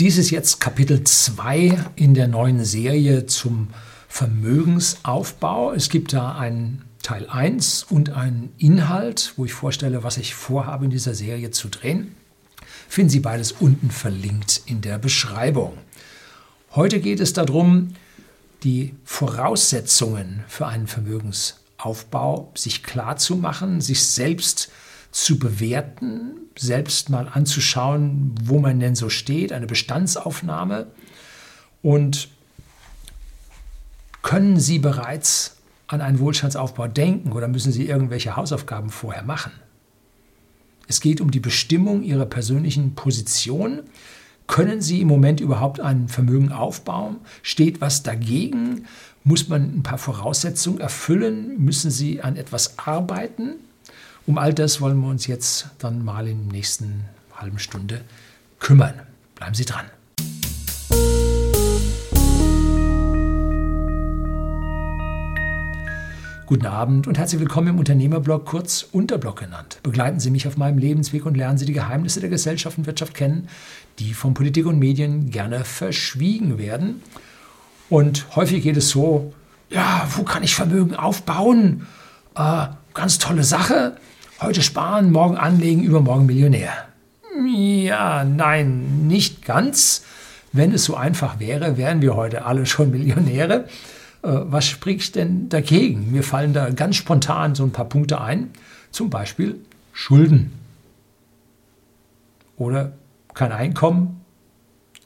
Dies ist jetzt Kapitel 2 in der neuen Serie zum Vermögensaufbau. Es gibt da einen Teil 1 und einen Inhalt, wo ich vorstelle, was ich vorhabe in dieser Serie zu drehen. Finden Sie beides unten verlinkt in der Beschreibung. Heute geht es darum, die Voraussetzungen für einen Vermögensaufbau sich klar zu machen, sich selbst zu zu bewerten, selbst mal anzuschauen, wo man denn so steht, eine Bestandsaufnahme. Und können Sie bereits an einen Wohlstandsaufbau denken oder müssen Sie irgendwelche Hausaufgaben vorher machen? Es geht um die Bestimmung Ihrer persönlichen Position. Können Sie im Moment überhaupt ein Vermögen aufbauen? Steht was dagegen? Muss man ein paar Voraussetzungen erfüllen? Müssen Sie an etwas arbeiten? Um all das wollen wir uns jetzt dann mal in der nächsten halben Stunde kümmern. Bleiben Sie dran. Guten Abend und herzlich willkommen im Unternehmerblog, kurz Unterblog genannt. Begleiten Sie mich auf meinem Lebensweg und lernen Sie die Geheimnisse der Gesellschaft und Wirtschaft kennen, die von Politik und Medien gerne verschwiegen werden. Und häufig geht es so, ja, wo kann ich Vermögen aufbauen? Äh, ganz tolle Sache. Heute sparen, morgen anlegen, übermorgen Millionär. Ja, nein, nicht ganz. Wenn es so einfach wäre, wären wir heute alle schon Millionäre. Äh, was spricht denn dagegen? Mir fallen da ganz spontan so ein paar Punkte ein. Zum Beispiel Schulden. Oder kein Einkommen,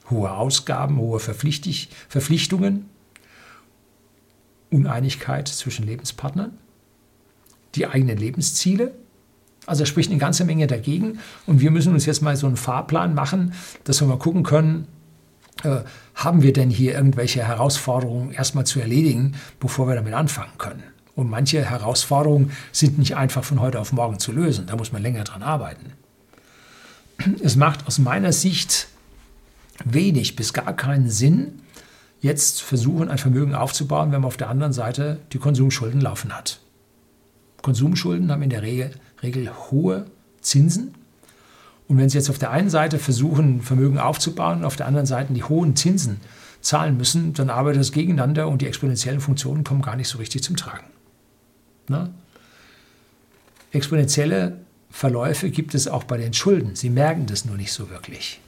hohe Ausgaben, hohe Verpflichtungen, Uneinigkeit zwischen Lebenspartnern, die eigenen Lebensziele, also spricht eine ganze Menge dagegen. Und wir müssen uns jetzt mal so einen Fahrplan machen, dass wir mal gucken können, äh, haben wir denn hier irgendwelche Herausforderungen erstmal zu erledigen, bevor wir damit anfangen können. Und manche Herausforderungen sind nicht einfach von heute auf morgen zu lösen. Da muss man länger dran arbeiten. Es macht aus meiner Sicht wenig bis gar keinen Sinn, jetzt versuchen, ein Vermögen aufzubauen, wenn man auf der anderen Seite die Konsumschulden laufen hat. Konsumschulden haben in der Regel Regel hohe Zinsen. Und wenn Sie jetzt auf der einen Seite versuchen, Vermögen aufzubauen und auf der anderen Seite die hohen Zinsen zahlen müssen, dann arbeitet das gegeneinander und die exponentiellen Funktionen kommen gar nicht so richtig zum Tragen. Na? Exponentielle Verläufe gibt es auch bei den Schulden. Sie merken das nur nicht so wirklich.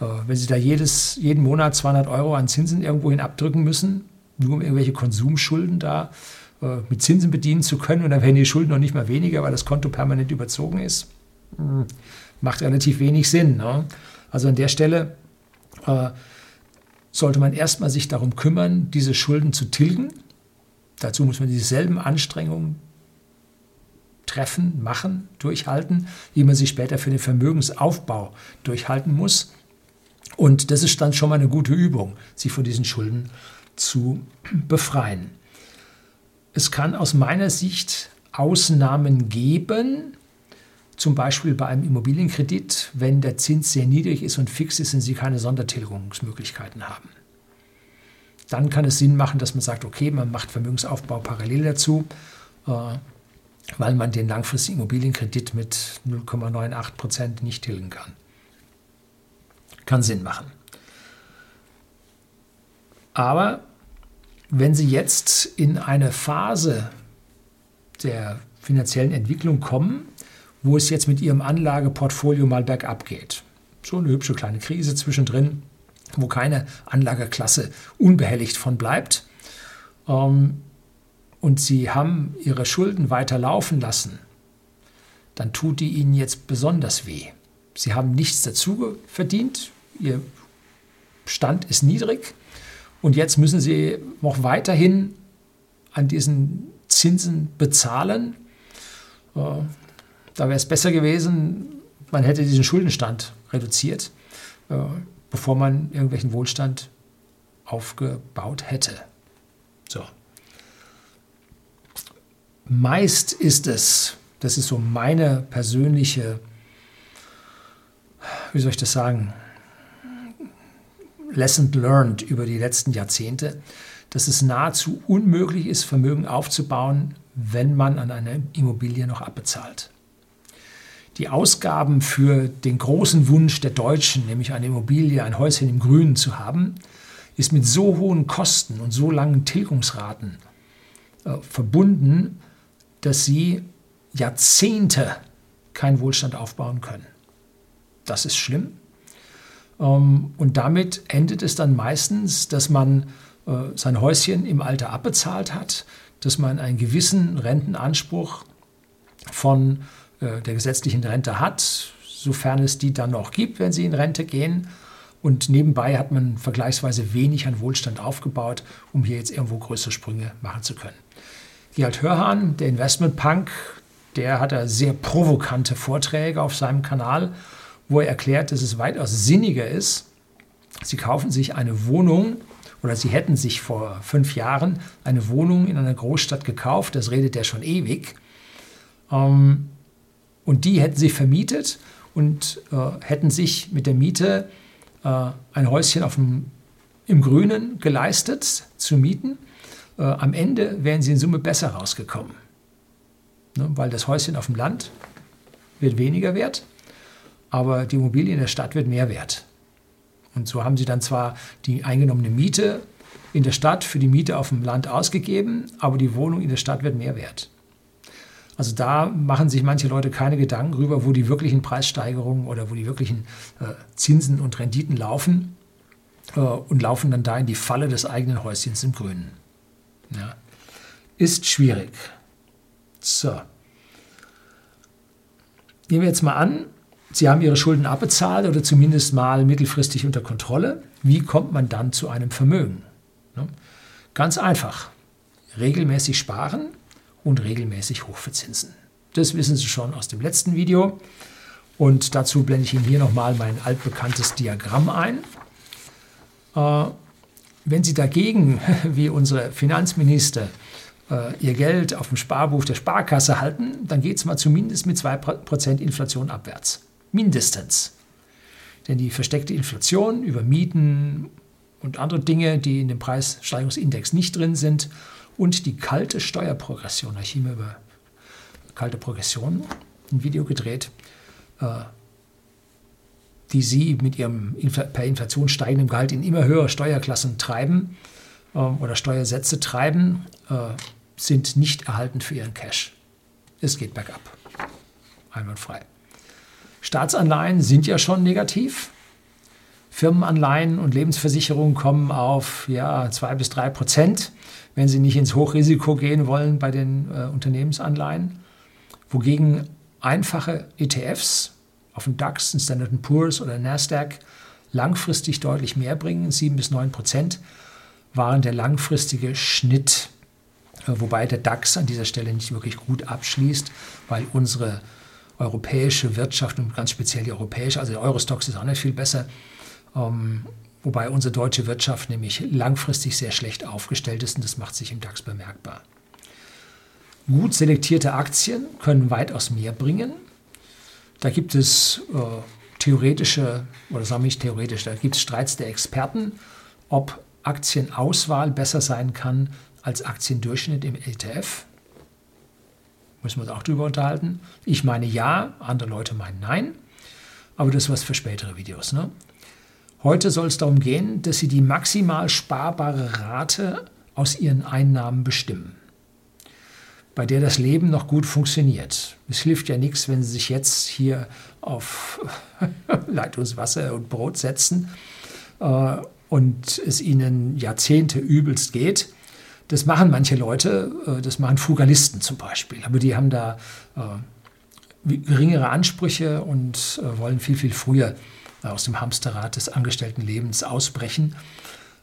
Äh, wenn Sie da jedes, jeden Monat 200 Euro an Zinsen irgendwohin abdrücken müssen, nur um irgendwelche Konsumschulden da mit Zinsen bedienen zu können und dann werden die Schulden noch nicht mal weniger, weil das Konto permanent überzogen ist. Hm, macht relativ wenig Sinn. Ne? Also an der Stelle äh, sollte man erstmal sich darum kümmern, diese Schulden zu tilgen. Dazu muss man dieselben Anstrengungen treffen, machen, durchhalten, wie man sie später für den Vermögensaufbau durchhalten muss. Und das ist dann schon mal eine gute Übung, sich von diesen Schulden zu befreien. Es kann aus meiner Sicht Ausnahmen geben, zum Beispiel bei einem Immobilienkredit, wenn der Zins sehr niedrig ist und fix ist und Sie keine Sondertilgungsmöglichkeiten haben. Dann kann es Sinn machen, dass man sagt, okay, man macht Vermögensaufbau parallel dazu, äh, weil man den langfristigen Immobilienkredit mit 0,98 Prozent nicht tilgen kann. Kann Sinn machen. Aber wenn Sie jetzt in eine Phase der finanziellen Entwicklung kommen, wo es jetzt mit Ihrem Anlageportfolio mal bergab geht, so eine hübsche kleine Krise zwischendrin, wo keine Anlageklasse unbehelligt von bleibt, ähm, und Sie haben Ihre Schulden weiter laufen lassen, dann tut die Ihnen jetzt besonders weh. Sie haben nichts dazu verdient, Ihr Stand ist niedrig, und jetzt müssen sie noch weiterhin an diesen Zinsen bezahlen. Äh, da wäre es besser gewesen, man hätte diesen Schuldenstand reduziert, äh, bevor man irgendwelchen Wohlstand aufgebaut hätte. So. Meist ist es, das ist so meine persönliche, wie soll ich das sagen, Lesson learned über die letzten Jahrzehnte, dass es nahezu unmöglich ist, Vermögen aufzubauen, wenn man an einer Immobilie noch abbezahlt. die Ausgaben für den großen Wunsch der Deutschen, nämlich eine Immobilie, ein Häuschen im Grünen zu haben, ist mit so hohen Kosten und so langen Tilgungsraten äh, verbunden, dass sie Jahrzehnte keinen Wohlstand aufbauen können. Das ist schlimm. Ähm, und damit endet es dann meistens, dass man äh, sein Häuschen im Alter abbezahlt hat, dass man einen gewissen Rentenanspruch von äh, der gesetzlichen Rente hat, sofern es die dann noch gibt, wenn sie in Rente gehen. Und nebenbei hat man vergleichsweise wenig an Wohlstand aufgebaut, um hier jetzt irgendwo größere Sprünge machen zu können. Gerald Hörhan, der Investmentpunk, der hat da sehr provokante Vorträge auf seinem Kanal, wo er erklärt, dass es weitaus sinniger ist, Sie kaufen sich eine Wohnung oder Sie hätten sich vor fünf Jahren eine Wohnung in einer Großstadt gekauft, das redet er schon ewig, ähm, und die hätten Sie vermietet und äh, hätten sich mit der Miete äh, ein Häuschen auf dem, im Grünen geleistet zu mieten. Äh, am Ende wären Sie in Summe besser rausgekommen, ne, weil das Häuschen auf dem Land wird weniger wert, aber die Immobilie in der Stadt wird mehr wert. Und so haben sie dann zwar die eingenommene Miete in der Stadt für die Miete auf dem Land ausgegeben, aber die Wohnung in der Stadt wird mehr wert. Also da machen sich manche Leute keine Gedanken darüber, wo die wirklichen Preissteigerungen oder wo die wirklichen äh, Zinsen und Renditen laufen äh, und laufen dann da in die Falle des eigenen Häuschens im Grünen. Ja. Ist schwierig. So. Nehmen wir jetzt mal an, Sie haben Ihre Schulden abbezahlt oder zumindest mal mittelfristig unter Kontrolle. Wie kommt man dann zu einem Vermögen? Ganz einfach. Regelmäßig sparen und regelmäßig hochverzinsen. Das wissen Sie schon aus dem letzten Video. Und dazu blende ich Ihnen hier nochmal mein altbekanntes Diagramm ein. Äh, wenn Sie dagegen, wie unsere Finanzminister, äh, Ihr Geld auf dem Sparbuch der Sparkasse halten, dann geht es mal zumindest mit 2% Inflation abwärts. Mindestens. Denn die versteckte Inflation über Mieten und andere Dinge, die in dem Preissteigerungsindex nicht drin sind, und die kalte Steuerprogression, ich habe hier über kalte Progression ein Video gedreht, äh, die sie mit ihrem per Inflation steigenden Gehalt in immer höhere Steuerklassen treiben äh, oder Steuersätze treiben, äh, sind nicht erhalten für ihren Cash. Es geht bergab. Einwandfrei. Staatsanleihen sind ja schon negativ. Firmenanleihen und Lebensversicherungen kommen auf ja, zwei bis drei Prozent, wenn sie nicht ins Hochrisiko gehen wollen bei den äh, Unternehmensanleihen. Wogegen einfache ETFs auf dem DAX, den Standard Poor's oder Nasdaq langfristig deutlich mehr bringen, sieben bis neun Prozent waren der langfristige Schnitt. Äh, wobei der DAX an dieser Stelle nicht wirklich gut abschließt, weil unsere europäische Wirtschaft und ganz speziell die europäische, also der Eurostox ist auch nicht viel besser, ähm, wobei unsere deutsche Wirtschaft nämlich langfristig sehr schlecht aufgestellt ist und das macht sich im DAX bemerkbar. Gut selektierte Aktien können weitaus mehr bringen. Da gibt es äh, theoretische, oder sagen wir nicht theoretisch, da gibt es Streits der Experten, ob Aktienauswahl besser sein kann als Aktiendurchschnitt im ETF. Müssen wir uns auch darüber unterhalten. Ich meine ja, andere Leute meinen nein. Aber das ist was für spätere Videos. Ne? Heute soll es darum gehen, dass Sie die maximal sparbare Rate aus Ihren Einnahmen bestimmen, bei der das Leben noch gut funktioniert. Es hilft ja nichts, wenn Sie sich jetzt hier auf Leitungswasser und Brot setzen äh, und es Ihnen Jahrzehnte übelst geht das machen manche Leute, äh, das machen Frugalisten zum Beispiel, aber die haben da äh, geringere Ansprüche und äh, wollen viel, viel früher aus dem Hamsterrad des Angestelltenlebens ausbrechen.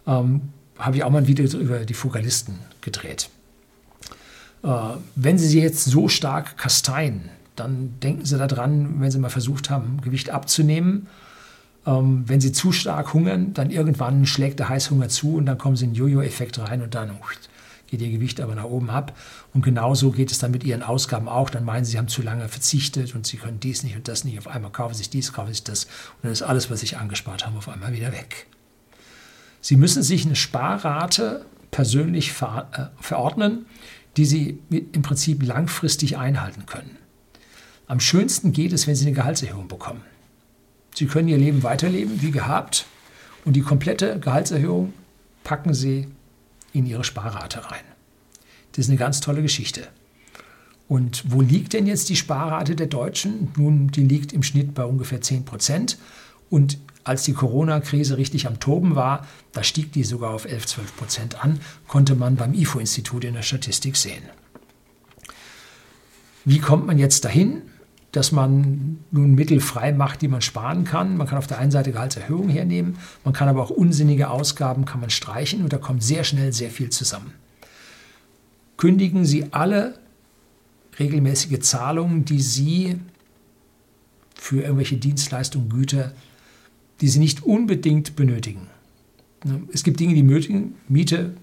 Ähm, habe ich auch mal ein Video über die Frugalisten gedreht. Äh, wenn Sie sie jetzt so stark kasteien, dann denken Sie daran, wenn Sie mal versucht haben, Gewicht abzunehmen. Ähm, wenn Sie zu stark hungern, dann irgendwann schlägt der Heißhunger zu und dann kommen Sie in Jojo-Effekt rein und dann geht ihr Gewicht aber nach oben ab. Und genauso geht es dann mit ihren Ausgaben auch. Dann meinen sie, sie haben zu lange verzichtet und sie können dies nicht und das nicht. Auf einmal kaufen sich dies, kaufen sich das. Und dann ist alles, was sie angespart haben, auf einmal wieder weg. Sie müssen sich eine Sparrate persönlich äh, verordnen, die sie im Prinzip langfristig einhalten können. Am schönsten geht es, wenn Sie eine Gehaltserhöhung bekommen. Sie können Ihr Leben weiterleben wie gehabt und die komplette Gehaltserhöhung packen Sie in Ihre Sparrate rein. Das ist eine ganz tolle Geschichte. Und wo liegt denn jetzt die Sparrate der Deutschen? Nun, die liegt im Schnitt bei ungefähr 10 Prozent. Und als die Corona-Krise richtig am Toben war, da stieg die sogar auf 11, 12 Prozent an, konnte man beim IFO-Institut in der Statistik sehen. Wie kommt man jetzt dahin, dass man nun Mittel frei macht, die man sparen kann? Man kann auf der einen Seite Gehaltserhöhungen hernehmen, man kann aber auch unsinnige Ausgaben kann man streichen und da kommt sehr schnell sehr viel zusammen. Kündigen Sie alle regelmäßige Zahlungen, die Sie für irgendwelche Dienstleistungen, Güter die sie nicht unbedingt benötigen. Es gibt Dinge, die benötigen, Miete,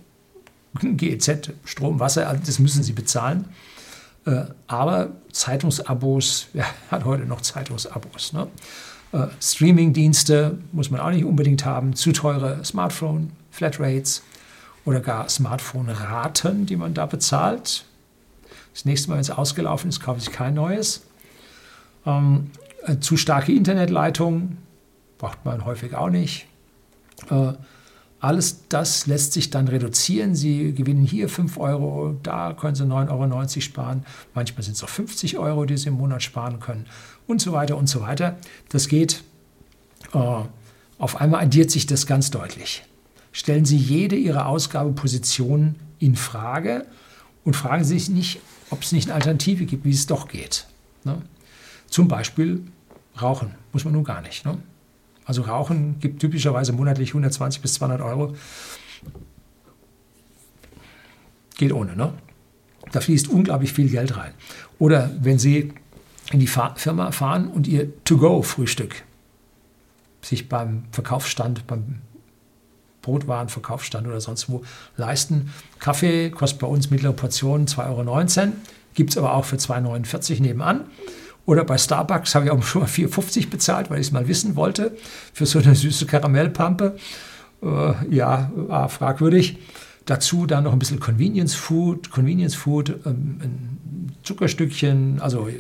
GEZ, Strom, Wasser, also das müssen sie bezahlen. Äh, aber Zeitungsabos, wer hat heute noch Zeitungsabos? Ne? Äh, Streamingdienste muss man auch nicht unbedingt haben, zu teure Smartphone, Flatrates oder gar Smartphone-Raten, die man da bezahlt. Das nächste Mal, wenn es ausgelaufen ist, kaufe ich kein neues. Ähm, äh, zu starke Internetleitungen, braucht man häufig auch nicht. Äh, alles das lässt sich dann reduzieren. Sie gewinnen hier 5 Euro, da können Sie 9,90 Euro sparen. Manchmal sind es auch 50 Euro, die Sie im Monat sparen können und so weiter und so weiter. Das geht, äh, auf einmal addiert sich das ganz deutlich. Stellen Sie jede Ihrer Ausgabepositionen in Frage und fragen Sie sich nicht, ob es nicht eine Alternative gibt, wie es doch geht. Ne? Zum Beispiel Rauchen, muss man nun gar nicht. Ne? Also Rauchen gibt typischerweise monatlich 120 bis 200 Euro. Geht ohne, ne? Da fließt unglaublich viel Geld rein. Oder wenn Sie in die Firma fahren und Ihr To-Go-Frühstück sich beim Verkaufsstand, beim Brotwarenverkaufsstand oder sonst wo leisten. Kaffee kostet bei uns mittlere Portionen 2,19 Euro, gibt es aber auch für 2,49 Euro nebenan. Oder bei Starbucks habe ich auch schon mal 4,50 bezahlt, weil ich es mal wissen wollte, für so eine süße Karamellpampe. Äh, ja, war fragwürdig. Dazu dann noch ein bisschen Convenience Food, Convenience Food, ähm, ein Zuckerstückchen, also äh,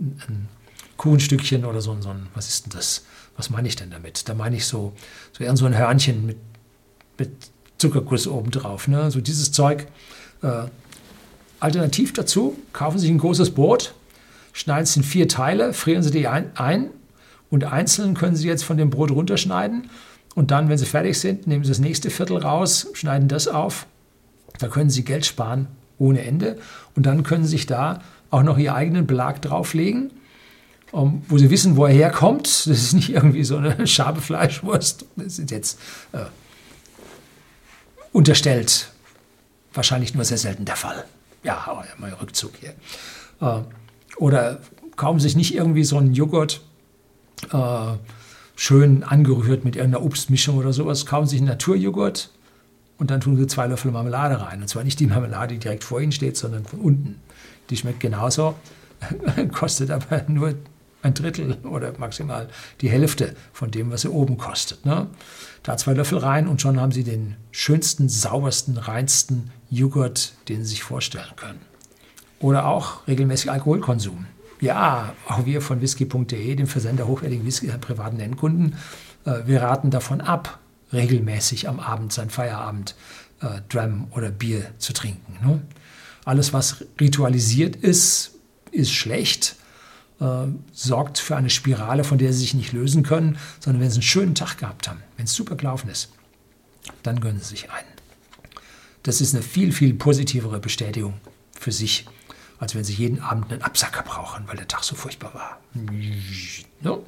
ein Kuchenstückchen oder so, so ein, was ist denn das? Was meine ich denn damit? Da meine ich so, so eher so ein Hörnchen mit, mit Zuckerguss obendrauf. Ne? So dieses Zeug. Äh, alternativ dazu, kaufen Sie sich ein großes Brot, schneiden es in vier Teile, frieren Sie die ein, ein und einzeln können Sie jetzt von dem Brot runterschneiden. Und dann, wenn Sie fertig sind, nehmen Sie das nächste Viertel raus, schneiden das auf. Da können Sie Geld sparen ohne Ende. Und dann können Sie sich da auch noch Ihren eigenen Belag drauflegen, um, wo Sie wissen, wo er herkommt. Das ist nicht irgendwie so eine Schabe Fleischwurst. Das ist jetzt äh, unterstellt. Wahrscheinlich nur sehr selten der Fall. Ja, aber mal Rückzug hier. Äh, oder kaufen sich nicht irgendwie so einen Joghurt äh, schön angerührt mit irgendeiner Obstmischung oder sowas, kaufen sich einen Naturjoghurt und dann tun sie zwei Löffel Marmelade rein. Und zwar nicht die Marmelade, die direkt vor ihnen steht, sondern von unten. Die schmeckt genauso, kostet aber nur ein Drittel oder maximal die Hälfte von dem, was sie oben kostet. Ne? Da zwei Löffel rein und schon haben sie den schönsten, saubersten, reinsten Joghurt, den sie sich vorstellen können. Oder auch regelmäßig Alkoholkonsum. Ja, auch wir von whisky.de, dem Versender hochwertigen Whisky privaten Endkunden, äh, wir raten davon ab, regelmäßig am Abend, sein Feierabend, äh, Dram oder Bier zu trinken. Ne? Alles, was ritualisiert ist, ist schlecht, äh, sorgt für eine Spirale, von der sie sich nicht lösen können, sondern wenn sie einen schönen Tag gehabt haben, wenn es super gelaufen ist, dann gönnen sie sich einen. Das ist eine viel, viel positivere Bestätigung für sich als wenn sie jeden Abend einen Absacker brauchen, weil der Tag so furchtbar war. No?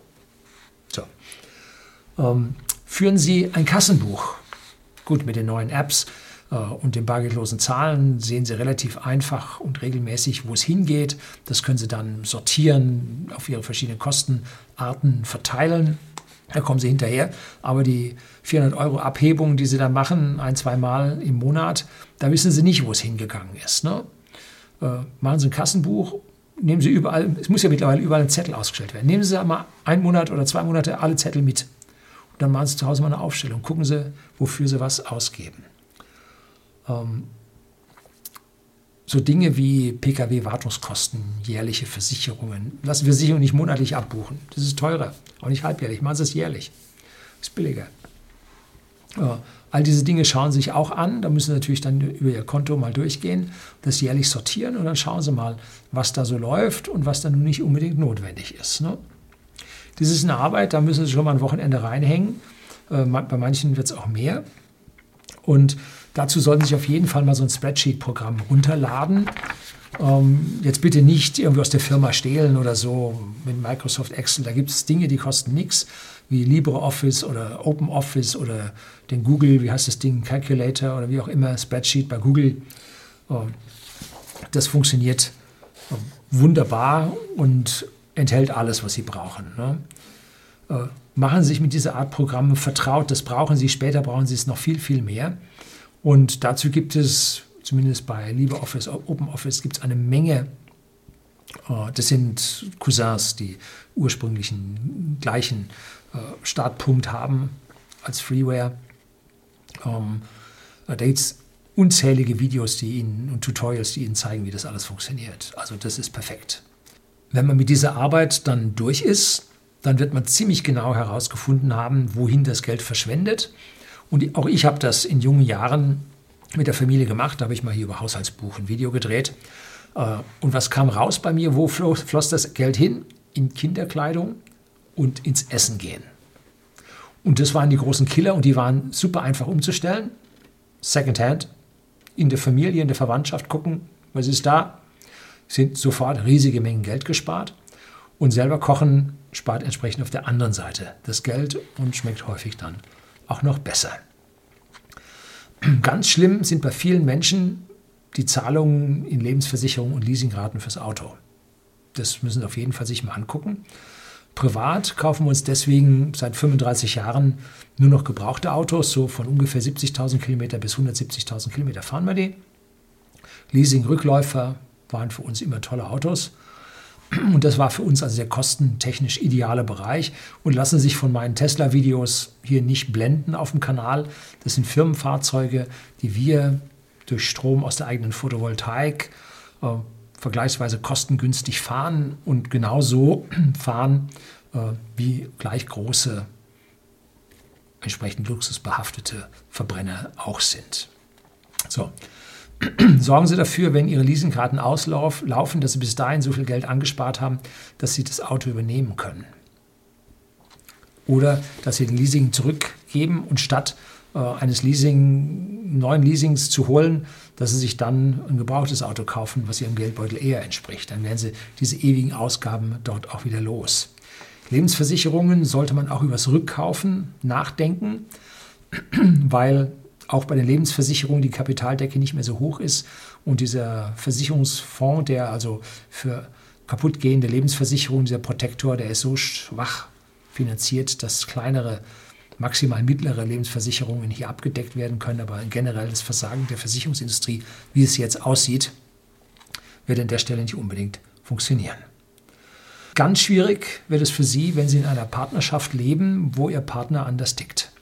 So. Ähm, führen Sie ein Kassenbuch. Gut, mit den neuen Apps äh, und den bargeldlosen Zahlen sehen Sie relativ einfach und regelmäßig, wo es hingeht. Das können Sie dann sortieren, auf Ihre verschiedenen Kostenarten verteilen. Da kommen Sie hinterher. Aber die 400 Euro Abhebung, die Sie dann machen, ein, zwei Mal im Monat, da wissen Sie nicht, wo es hingegangen ist. Ne? Äh, machen Sie ein Kassenbuch, nehmen Sie überall, es muss ja mittlerweile überall ein Zettel ausgestellt werden. Nehmen Sie mal einen Monat oder zwei Monate alle Zettel mit. Und dann machen Sie zu Hause mal eine Aufstellung. Gucken Sie, wofür Sie was ausgeben. Ähm, so Dinge wie Pkw-Wartungskosten, jährliche Versicherungen. Lassen wir Versicherungen nicht monatlich abbuchen. Das ist teurer. Auch nicht halbjährlich. Machen Sie es jährlich. Ist billiger. Ja, all diese Dinge schauen Sie sich auch an. Da müssen Sie natürlich dann über Ihr Konto mal durchgehen, das jährlich sortieren und dann schauen Sie mal, was da so läuft und was dann nicht unbedingt notwendig ist. Ne? Das ist eine Arbeit, da müssen Sie schon mal ein Wochenende reinhängen. Äh, bei manchen wird es auch mehr. Und dazu sollten Sie sich auf jeden Fall mal so ein Spreadsheet-Programm runterladen. Ähm, jetzt bitte nicht irgendwie aus der Firma stehlen oder so mit Microsoft Excel. Da gibt es Dinge, die kosten nichts, wie LibreOffice oder OpenOffice oder den Google, wie heißt das Ding, Calculator oder wie auch immer, Spreadsheet bei Google. Ähm, das funktioniert ähm, wunderbar und enthält alles, was Sie brauchen. Ne? Äh, machen Sie sich mit dieser Art Programme vertraut. Das brauchen Sie. Später brauchen Sie es noch viel, viel mehr. Und dazu gibt es, zumindest bei LibreOffice, OpenOffice, gibt es eine Menge. Äh, das sind Cousins, die ursprünglichen gleichen äh, Startpunkt haben als Freeware. Ähm, da gibt es unzählige Videos die Ihnen, und Tutorials, die Ihnen zeigen, wie das alles funktioniert. Also das ist perfekt. Wenn man mit dieser Arbeit dann durch ist, dann wird man ziemlich genau herausgefunden haben, wohin das Geld verschwendet. Und auch ich habe das in jungen Jahren mit der Familie gemacht. Da habe ich mal hier über Haushaltsbuch ein Video gedreht. Äh, und was kam raus bei mir? Wo floss das Geld hin? In Kinderkleidung und ins Essen gehen. Und das waren die großen Killer und die waren super einfach umzustellen. Secondhand, in der Familie, in der Verwandtschaft gucken, was ist da? Sind sofort riesige Mengen Geld gespart. Und selber kochen spart entsprechend auf der anderen Seite das Geld und schmeckt häufig dann auch noch besser. Ganz schlimm sind bei vielen Menschen die Zahlungen in Lebensversicherung und Leasingraten fürs Auto. Das müssen Sie auf jeden Fall sich mal angucken. Privat kaufen wir uns deswegen seit 35 Jahren nur noch gebrauchte Autos, so von ungefähr 70.000 Kilometer bis 170.000 Kilometer fahren wir die. Leasing-Rückläufer waren für uns immer tolle Autos. Und das war für uns also der kostentechnisch ideale Bereich. Und lassen sich von meinen Tesla-Videos hier nicht blenden auf dem Kanal. Das sind Firmenfahrzeuge, die wir durch Strom aus der eigenen Photovoltaik äh, vergleichsweise kostengünstig fahren und genauso fahren äh, wie gleich große, entsprechend luxusbehaftete Verbrenner auch sind. So, sorgen Sie dafür, wenn Ihre Leasingkarten auslaufen, dass Sie bis dahin so viel Geld angespart haben, dass Sie das Auto übernehmen können. Oder dass Sie den Leasing zurückgeben und statt äh, eines Leasing, neuen Leasings zu holen, dass Sie sich dann ein gebrauchtes Auto kaufen, was Ihrem Geldbeutel eher entspricht. Dann werden Sie diese ewigen Ausgaben dort auch wieder los. Lebensversicherungen sollte man auch übers Rückkaufen nachdenken, weil auch bei den Lebensversicherungen die Kapitaldecke nicht mehr so hoch ist und dieser Versicherungsfonds, der also für kaputtgehende Lebensversicherungen, dieser Protektor, der ist so schwach finanziert, dass kleinere, maximal mittlere Lebensversicherungen hier abgedeckt werden können. Aber ein generelles Versagen der Versicherungsindustrie, wie es jetzt aussieht, wird an der Stelle nicht unbedingt funktionieren. Ganz schwierig wird es für Sie, wenn Sie in einer Partnerschaft leben, wo Ihr Partner anders tickt.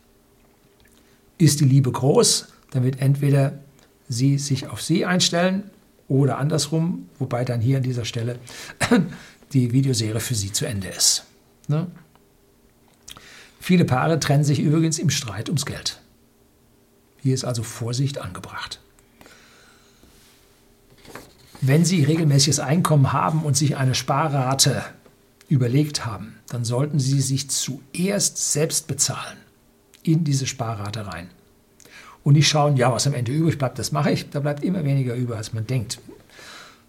Ist die Liebe groß, dann wird entweder sie sich auf sie einstellen oder andersrum, wobei dann hier an dieser Stelle die Videoserie für sie zu Ende ist. Ne? Viele Paare trennen sich übrigens im Streit ums Geld. Hier ist also Vorsicht angebracht. Wenn Sie regelmäßiges Einkommen haben und sich eine Sparrate überlegt haben, dann sollten Sie sich zuerst selbst bezahlen in diese Sparrate rein. Und nicht schauen, ja, was am Ende übrig bleibt, das mache ich. Da bleibt immer weniger über, als man denkt.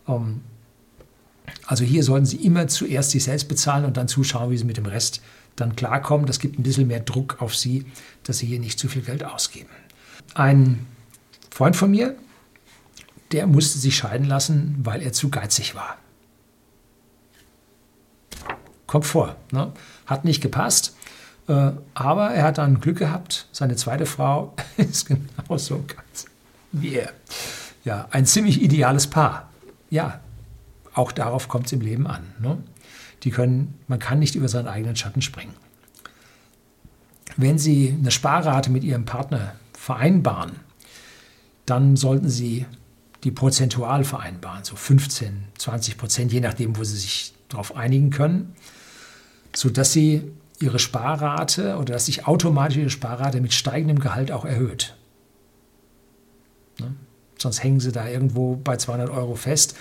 Ähm, also hier sollten Sie immer zuerst sich selbst bezahlen und dann zuschauen, wie Sie mit dem Rest dann klarkommen. Das gibt ein bisschen mehr Druck auf Sie, dass Sie hier nicht zu viel Geld ausgeben. Ein Freund von mir, der musste sich scheiden lassen, weil er zu geizig war. Kommt vor, ne? hat nicht gepasst. Äh, aber er hat dann Glück gehabt. Seine zweite Frau ist genauso ganz wie er. Ja, ein ziemlich ideales Paar. Ja, auch darauf kommt es im Leben an. Ne? Die können, man kann nicht über seinen eigenen Schatten springen. Wenn Sie eine Sparrate mit Ihrem Partner vereinbaren, dann sollten Sie die prozentual vereinbaren, so 15, 20 Prozent, je nachdem, wo sie sich darauf einigen können, sodass sie ihre Sparrate oder dass sich automatisch ihre Sparrate mit steigendem Gehalt auch erhöht. Ne? Sonst hängen sie da irgendwo bei 200 Euro fest.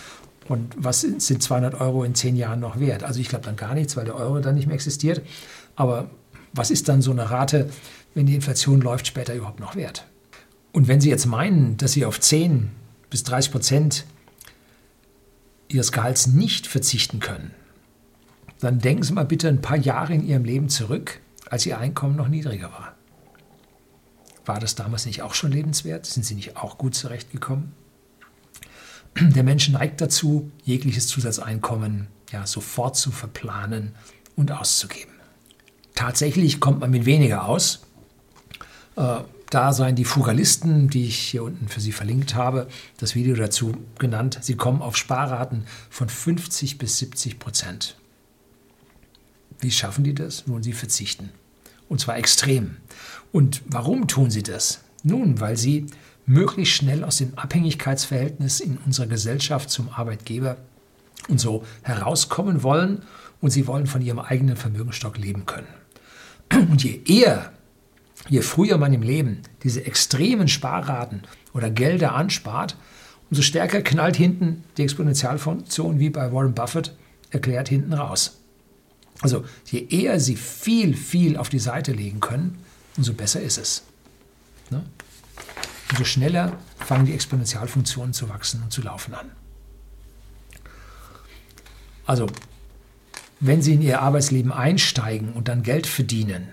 Und was sind 200 Euro in zehn Jahren noch wert? Also ich glaube dann gar nichts, weil der Euro dann nicht mehr existiert. Aber was ist dann so eine Rate, wenn die Inflation läuft, später überhaupt noch wert? Und wenn Sie jetzt meinen, dass Sie auf 10 bis 30 Prozent Ihres Gehalts nicht verzichten können, dann denken Sie mal bitte ein paar Jahre in Ihrem Leben zurück, als Ihr Einkommen noch niedriger war. War das damals nicht auch schon lebenswert? Sind Sie nicht auch gut zurechtgekommen? Der Mensch neigt dazu, jegliches Zusatzeinkommen ja, sofort zu verplanen und auszugeben. Tatsächlich kommt man mit weniger aus. Äh, da seien die Fugalisten, die ich hier unten für Sie verlinkt habe, das Video dazu genannt. Sie kommen auf Sparraten von 50 bis 70 Prozent. Wie schaffen die das? Nun, sie verzichten. Und zwar extrem. Und warum tun sie das? Nun, weil sie möglichst schnell aus dem Abhängigkeitsverhältnis in unserer Gesellschaft zum Arbeitgeber und so herauskommen wollen und sie wollen von ihrem eigenen Vermögenstock leben können. Und je eher, je früher man im Leben diese extremen Sparraten oder Gelder anspart, umso stärker knallt hinten die Exponentialfunktion, wie bei Warren Buffett erklärt, hinten raus. Also je eher Sie viel, viel auf die Seite legen können, umso besser ist es. Ne? Umso schneller fangen die Exponentialfunktionen zu wachsen und zu laufen an. Also, wenn Sie in Ihr Arbeitsleben einsteigen und dann Geld verdienen,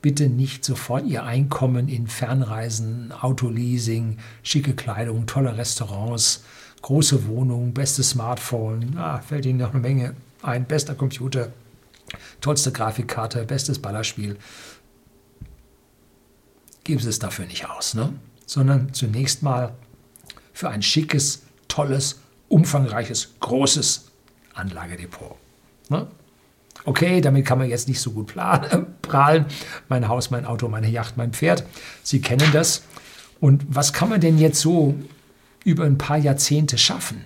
bitte nicht sofort Ihr Einkommen in Fernreisen, Autoleasing, schicke Kleidung, tolle Restaurants, große Wohnung, bestes Smartphone, ah, fällt Ihnen noch eine Menge ein bester Computer, tollste Grafikkarte, bestes Ballerspiel. Geben Sie es dafür nicht aus, ne? sondern zunächst mal für ein schickes, tolles, umfangreiches, großes Anlagedepot. Ne? Okay, damit kann man jetzt nicht so gut prahlen. Mein Haus, mein Auto, meine Yacht, mein Pferd. Sie kennen das. Und was kann man denn jetzt so über ein paar Jahrzehnte schaffen?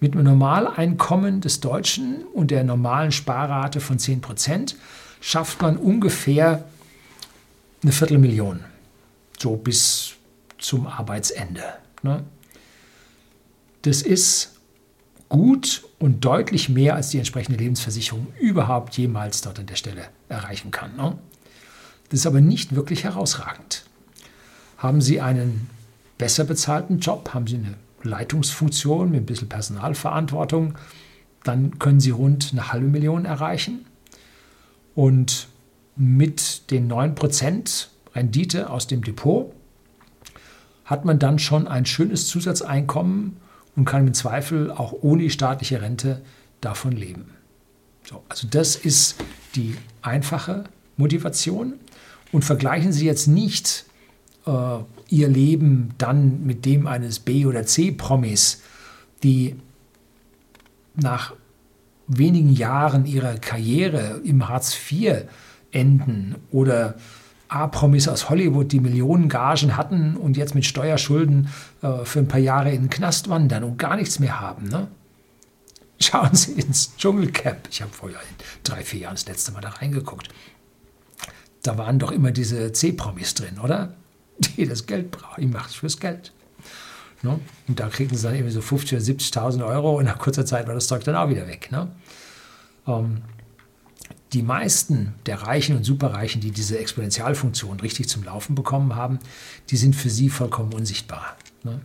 Mit einem Normaleinkommen des Deutschen und der normalen Sparrate von 10 Prozent schafft man ungefähr eine Viertelmillion, so bis zum Arbeitsende. Ne? Das ist gut und deutlich mehr, als die entsprechende Lebensversicherung überhaupt jemals dort an der Stelle erreichen kann. Ne? Das ist aber nicht wirklich herausragend. Haben Sie einen besser bezahlten Job? Haben Sie eine Leitungsfunktion mit ein bisschen Personalverantwortung, dann können Sie rund eine halbe Million erreichen. Und mit den 9% Rendite aus dem Depot hat man dann schon ein schönes Zusatzeinkommen und kann im Zweifel auch ohne die staatliche Rente davon leben. So, also das ist die einfache Motivation. Und vergleichen Sie jetzt nicht äh, ihr Leben dann mit dem eines B- oder C-Promis, die nach wenigen Jahren ihrer Karriere im Hartz IV enden oder A-Promis aus Hollywood, die Millionen Gagen hatten und jetzt mit Steuerschulden äh, für ein paar Jahre in den Knast wandern und gar nichts mehr haben. Ne? Schauen Sie ins Dschungelcamp. Ich habe vorher in drei, vier Jahren das letzte Mal da reingeguckt. Da waren doch immer diese C-Promis drin, oder? die das Geld brauchen. Ich mache es fürs Geld. Ne? Und da kriegen sie dann irgendwie so 50.000 oder 70.000 Euro und nach kurzer Zeit war das Zeug dann auch wieder weg. Ne? Ähm, die meisten der Reichen und Superreichen, die diese Exponentialfunktion richtig zum Laufen bekommen haben, die sind für sie vollkommen unsichtbar. Ne?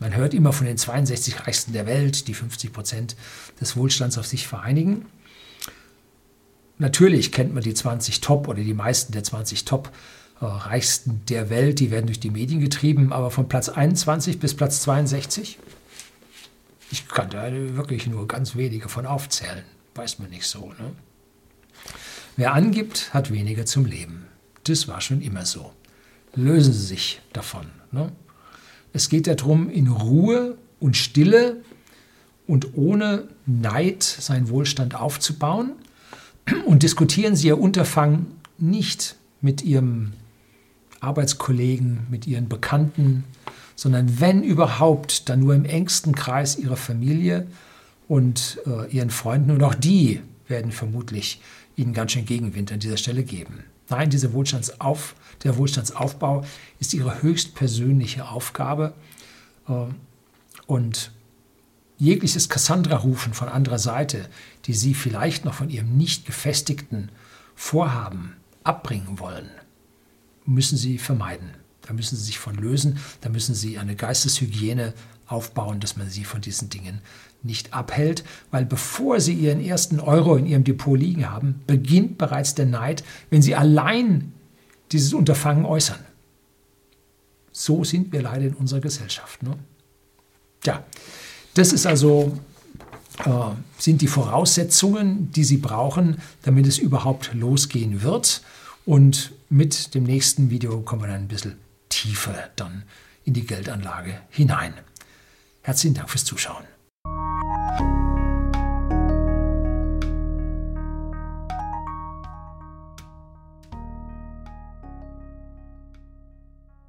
Man hört immer von den 62 Reichsten der Welt, die 50 Prozent des Wohlstands auf sich vereinigen. Natürlich kennt man die 20 Top oder die meisten der 20 Top reichsten der Welt, die werden durch die Medien getrieben, aber von Platz 21 bis Platz 62, ich kann da wirklich nur ganz wenige von aufzählen, weiß man nicht so. Ne? Wer angibt, hat weniger zum Leben. Das war schon immer so. Lösen Sie sich davon. Ne? Es geht darum, in Ruhe und Stille und ohne Neid seinen Wohlstand aufzubauen und diskutieren Sie Ihr Unterfangen nicht mit Ihrem Arbeitskollegen, mit ihren Bekannten sondern wenn überhaupt, dann nur im engsten Kreis ihrer Familie und äh, ihren Freunden. Und auch die werden vermutlich ihnen ganz schön Gegenwind an dieser Stelle geben. Nein, dieser Wohlstandsauf, der Wohlstandsaufbau ist ihre höchstpersönliche Aufgabe. Äh, und jegliches Cassandra-Rufen von anderer Seite, die sie vielleicht noch von ihrem nicht gefestigten Vorhaben abbringen wollen, müssen sie vermeiden. Da müssen sie sich von lösen, da müssen sie eine Geisteshygiene aufbauen, dass man sie von diesen Dingen nicht abhält, weil bevor sie ihren ersten Euro in ihrem Depot liegen haben, beginnt bereits der Neid, wenn sie allein dieses Unterfangen äußern. So sind wir leider in unserer Gesellschaft. Ne? Ja, das ist also, äh, sind die Voraussetzungen, die Sie brauchen, damit es überhaupt losgehen wird. Und mit dem nächsten Video kommen wir dann ein bisschen tiefer dann in die Geldanlage hinein. Herzlichen Dank fürs Zuschauen.